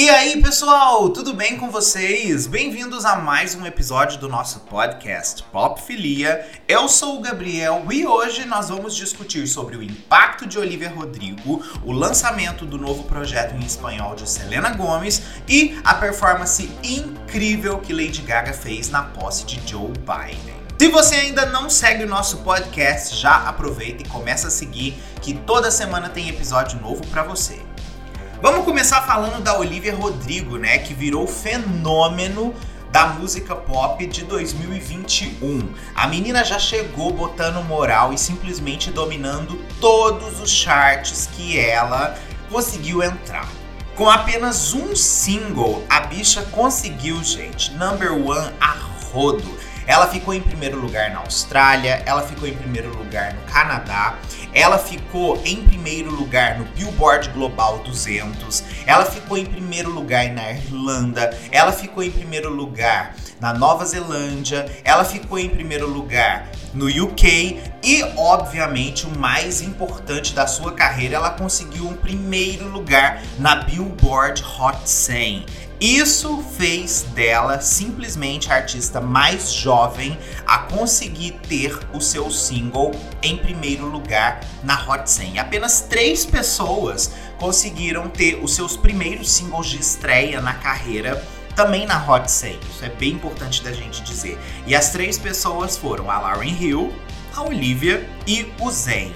E aí, pessoal, tudo bem com vocês? Bem-vindos a mais um episódio do nosso podcast Pop Filia. Eu sou o Gabriel e hoje nós vamos discutir sobre o impacto de Olivia Rodrigo, o lançamento do novo projeto em espanhol de Selena Gomez e a performance incrível que Lady Gaga fez na posse de Joe Biden. Se você ainda não segue o nosso podcast, já aproveita e começa a seguir, que toda semana tem episódio novo para você. Vamos começar falando da Olivia Rodrigo, né, que virou fenômeno da música pop de 2021. A menina já chegou botando moral e simplesmente dominando todos os charts que ela conseguiu entrar. Com apenas um single, a bicha conseguiu, gente, number one a rodo. Ela ficou em primeiro lugar na Austrália, ela ficou em primeiro lugar no Canadá, ela ficou em primeiro lugar no Billboard Global 200, ela ficou em primeiro lugar na Irlanda, ela ficou em primeiro lugar na Nova Zelândia, ela ficou em primeiro lugar no UK e, obviamente, o mais importante da sua carreira, ela conseguiu um primeiro lugar na Billboard Hot 100. Isso fez dela simplesmente a artista mais jovem a conseguir ter o seu single em primeiro lugar na Hot 100. Apenas três pessoas conseguiram ter os seus primeiros singles de estreia na carreira também na Hot 100. Isso é bem importante da gente dizer. E as três pessoas foram a Lauryn Hill, a Olivia e o Zayn.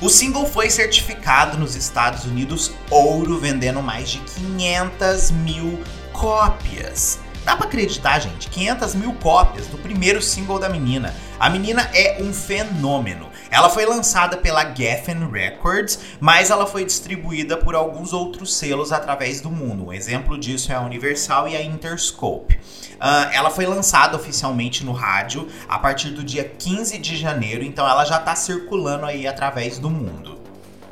O single foi certificado nos Estados Unidos ouro, vendendo mais de 500 mil cópias. Dá pra acreditar, gente? 500 mil cópias do primeiro single da menina. A menina é um fenômeno. Ela foi lançada pela Geffen Records, mas ela foi distribuída por alguns outros selos através do mundo. Um exemplo disso é a Universal e a Interscope. Uh, ela foi lançada oficialmente no rádio a partir do dia 15 de janeiro, então ela já está circulando aí através do mundo.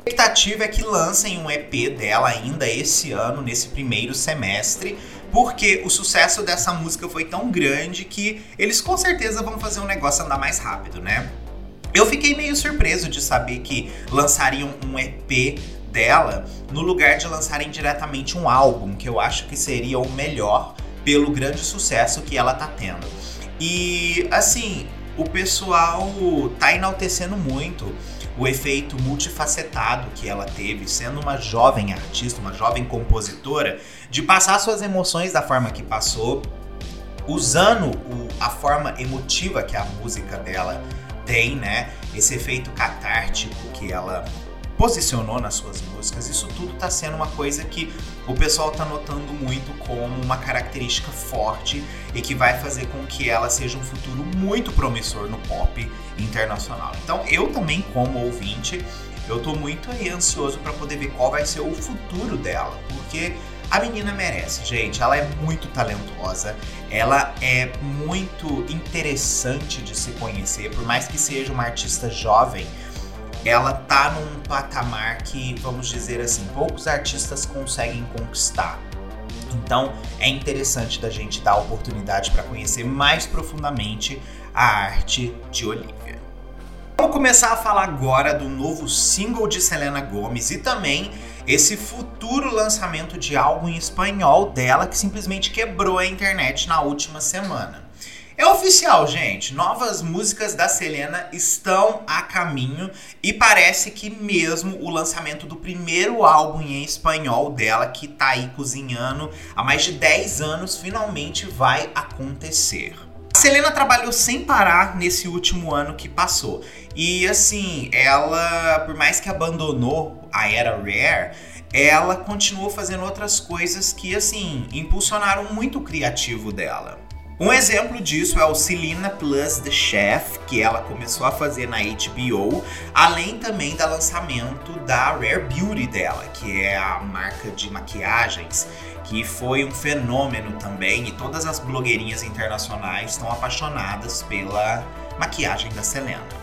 A expectativa é que lancem um EP dela ainda esse ano, nesse primeiro semestre, porque o sucesso dessa música foi tão grande que eles com certeza vão fazer um negócio andar mais rápido, né? Eu fiquei meio surpreso de saber que lançariam um EP dela no lugar de lançarem diretamente um álbum, que eu acho que seria o melhor pelo grande sucesso que ela tá tendo. E assim, o pessoal tá enaltecendo muito o efeito multifacetado que ela teve, sendo uma jovem artista, uma jovem compositora, de passar suas emoções da forma que passou, usando o, a forma emotiva que a música dela tem, né? Esse efeito catártico que ela posicionou nas suas músicas, isso tudo tá sendo uma coisa que o pessoal tá notando muito como uma característica forte e que vai fazer com que ela seja um futuro muito promissor no pop internacional. Então, eu também como ouvinte, eu tô muito ansioso para poder ver qual vai ser o futuro dela, porque a menina merece, gente. Ela é muito talentosa, ela é muito interessante de se conhecer, por mais que seja uma artista jovem. Ela tá num patamar que, vamos dizer assim, poucos artistas conseguem conquistar. Então é interessante da gente dar a oportunidade para conhecer mais profundamente a arte de Olivia. Vamos começar a falar agora do novo single de Selena Gomez e também esse futuro lançamento de álbum em espanhol dela que simplesmente quebrou a internet na última semana. É oficial, gente. Novas músicas da Selena estão a caminho e parece que mesmo o lançamento do primeiro álbum em espanhol dela, que tá aí cozinhando há mais de 10 anos, finalmente vai acontecer. Selena trabalhou sem parar nesse último ano que passou. E assim, ela, por mais que abandonou a era Rare, ela continuou fazendo outras coisas que assim impulsionaram muito o criativo dela. Um exemplo disso é o Selena Plus The Chef, que ela começou a fazer na HBO, além também do lançamento da Rare Beauty dela, que é a marca de maquiagens que foi um fenômeno também e todas as blogueirinhas internacionais estão apaixonadas pela maquiagem da Selena.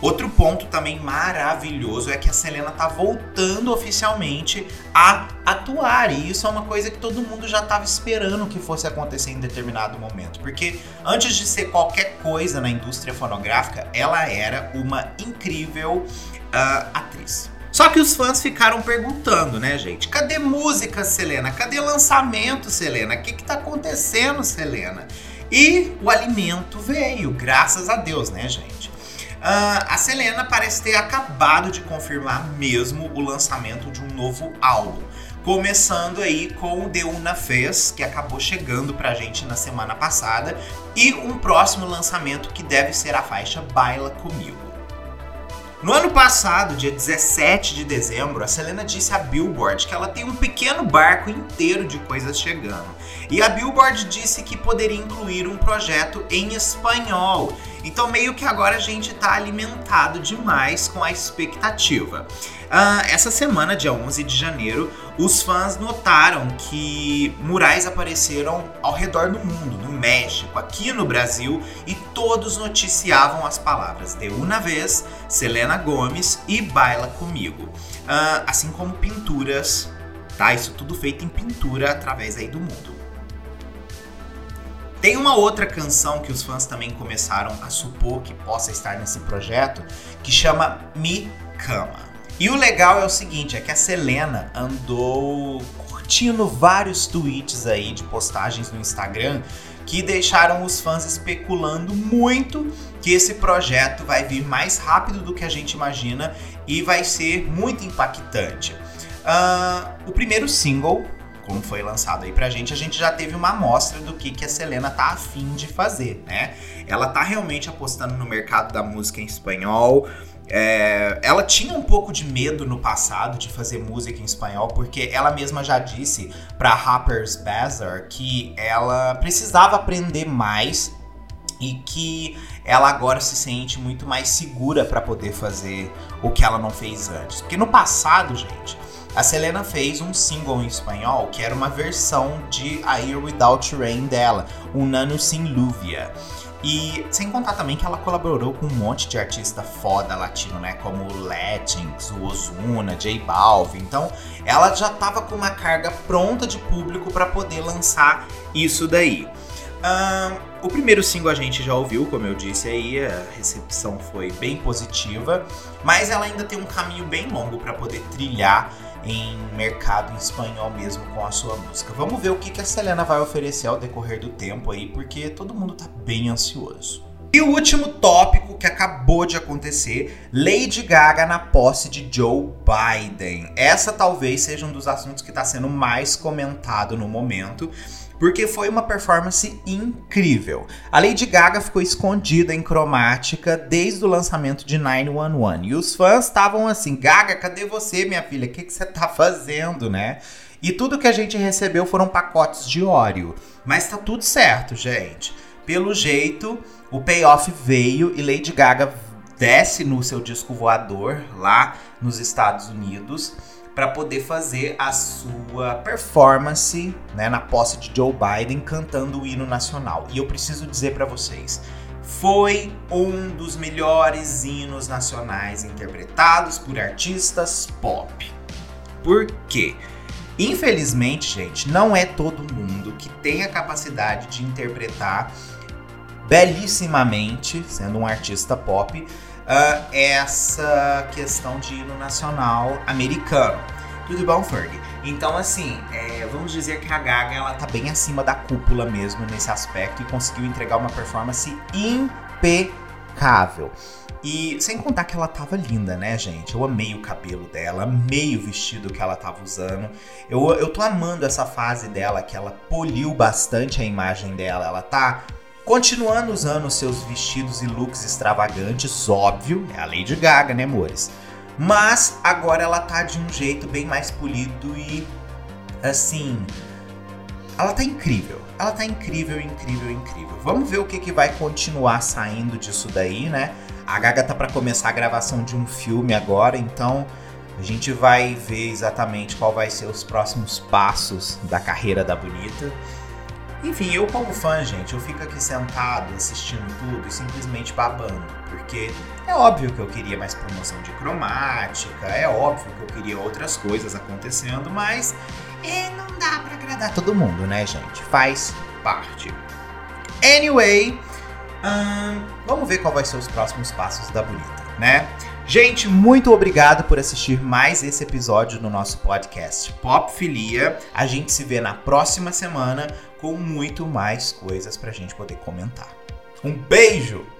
Outro ponto também maravilhoso é que a Selena tá voltando oficialmente a atuar, e isso é uma coisa que todo mundo já estava esperando que fosse acontecer em determinado momento, porque antes de ser qualquer coisa na indústria fonográfica, ela era uma incrível uh, atriz. Só que os fãs ficaram perguntando, né, gente? Cadê música, Selena? Cadê lançamento, Selena? O que, que tá acontecendo, Selena? E o alimento veio, graças a Deus, né, gente? Uh, a Selena parece ter acabado de confirmar mesmo o lançamento de um novo álbum. Começando aí com o The Una Fez, que acabou chegando pra gente na semana passada, e um próximo lançamento que deve ser a faixa Baila Comigo. No ano passado, dia 17 de dezembro, a Selena disse à Billboard que ela tem um pequeno barco inteiro de coisas chegando. E a Billboard disse que poderia incluir um projeto em espanhol. Então, meio que agora a gente está alimentado demais com a expectativa. Uh, essa semana, dia 11 de janeiro, os fãs notaram que murais apareceram ao redor do mundo, no México, aqui no Brasil, e todos noticiavam as palavras de uma vez, Selena Gomes e Baila Comigo. Uh, assim como pinturas, tá? Isso tudo feito em pintura através aí do mundo. Tem uma outra canção que os fãs também começaram a supor que possa estar nesse projeto, que chama Me Cama. E o legal é o seguinte, é que a Selena andou curtindo vários tweets aí de postagens no Instagram que deixaram os fãs especulando muito que esse projeto vai vir mais rápido do que a gente imagina e vai ser muito impactante. Uh, o primeiro single, como foi lançado aí pra gente, a gente já teve uma amostra do que, que a Selena tá afim de fazer, né? Ela tá realmente apostando no mercado da música em espanhol, é, ela tinha um pouco de medo no passado de fazer música em espanhol, porque ela mesma já disse para Harper's Bazaar que ela precisava aprender mais e que ela agora se sente muito mais segura para poder fazer o que ela não fez antes. Porque no passado, gente, a Selena fez um single em espanhol que era uma versão de A Year Without Rain dela, um Nano Sin Luvia. E sem contar também que ela colaborou com um monte de artista foda latino, né? Como o Latins, o Ozuna, J Balvin. Então, ela já tava com uma carga pronta de público para poder lançar isso daí. Um, o primeiro single a gente já ouviu, como eu disse aí, a recepção foi bem positiva, mas ela ainda tem um caminho bem longo para poder trilhar em mercado em espanhol mesmo com a sua música. Vamos ver o que, que a Selena vai oferecer ao decorrer do tempo aí, porque todo mundo tá bem ansioso. E o último tópico que acabou de acontecer, Lady Gaga na posse de Joe Biden. Essa talvez seja um dos assuntos que está sendo mais comentado no momento porque foi uma performance incrível. A Lady Gaga ficou escondida em cromática desde o lançamento de 911 e os fãs estavam assim: Gaga, cadê você, minha filha? O que, você tá fazendo, né? E tudo que a gente recebeu foram pacotes de óleo. Mas tá tudo certo, gente. Pelo jeito, o payoff veio e Lady Gaga desce no seu disco voador lá nos Estados Unidos para poder fazer a sua performance né, na posse de Joe Biden cantando o hino nacional. E eu preciso dizer para vocês, foi um dos melhores hinos nacionais interpretados por artistas pop. Por quê? Infelizmente, gente, não é todo mundo que tem a capacidade de interpretar belíssimamente, sendo um artista pop, uh, essa questão de hino nacional americano. Tudo bom, Ferg? Então, assim, é, vamos dizer que a Gaga ela tá bem acima da cúpula mesmo nesse aspecto e conseguiu entregar uma performance impecável. E sem contar que ela tava linda, né, gente? Eu amei o cabelo dela, amei o vestido que ela tava usando. Eu, eu tô amando essa fase dela, que ela poliu bastante a imagem dela. Ela tá Continuando usando seus vestidos e looks extravagantes, óbvio, é a Lady Gaga, né, amores? Mas agora ela tá de um jeito bem mais polido e assim, ela tá incrível. Ela tá incrível, incrível, incrível. Vamos ver o que, que vai continuar saindo disso daí, né? A Gaga tá para começar a gravação de um filme agora, então a gente vai ver exatamente qual vai ser os próximos passos da carreira da Bonita. Enfim, eu como fã, gente, eu fico aqui sentado assistindo tudo e simplesmente babando, porque é óbvio que eu queria mais promoção de cromática, é óbvio que eu queria outras coisas acontecendo, mas é, não dá para agradar todo mundo, né, gente? Faz parte. Anyway, hum, vamos ver qual vai ser os próximos passos da Bonita, né? Gente, muito obrigado por assistir mais esse episódio no nosso podcast Pop Filia. A gente se vê na próxima semana com muito mais coisas pra gente poder comentar. Um beijo!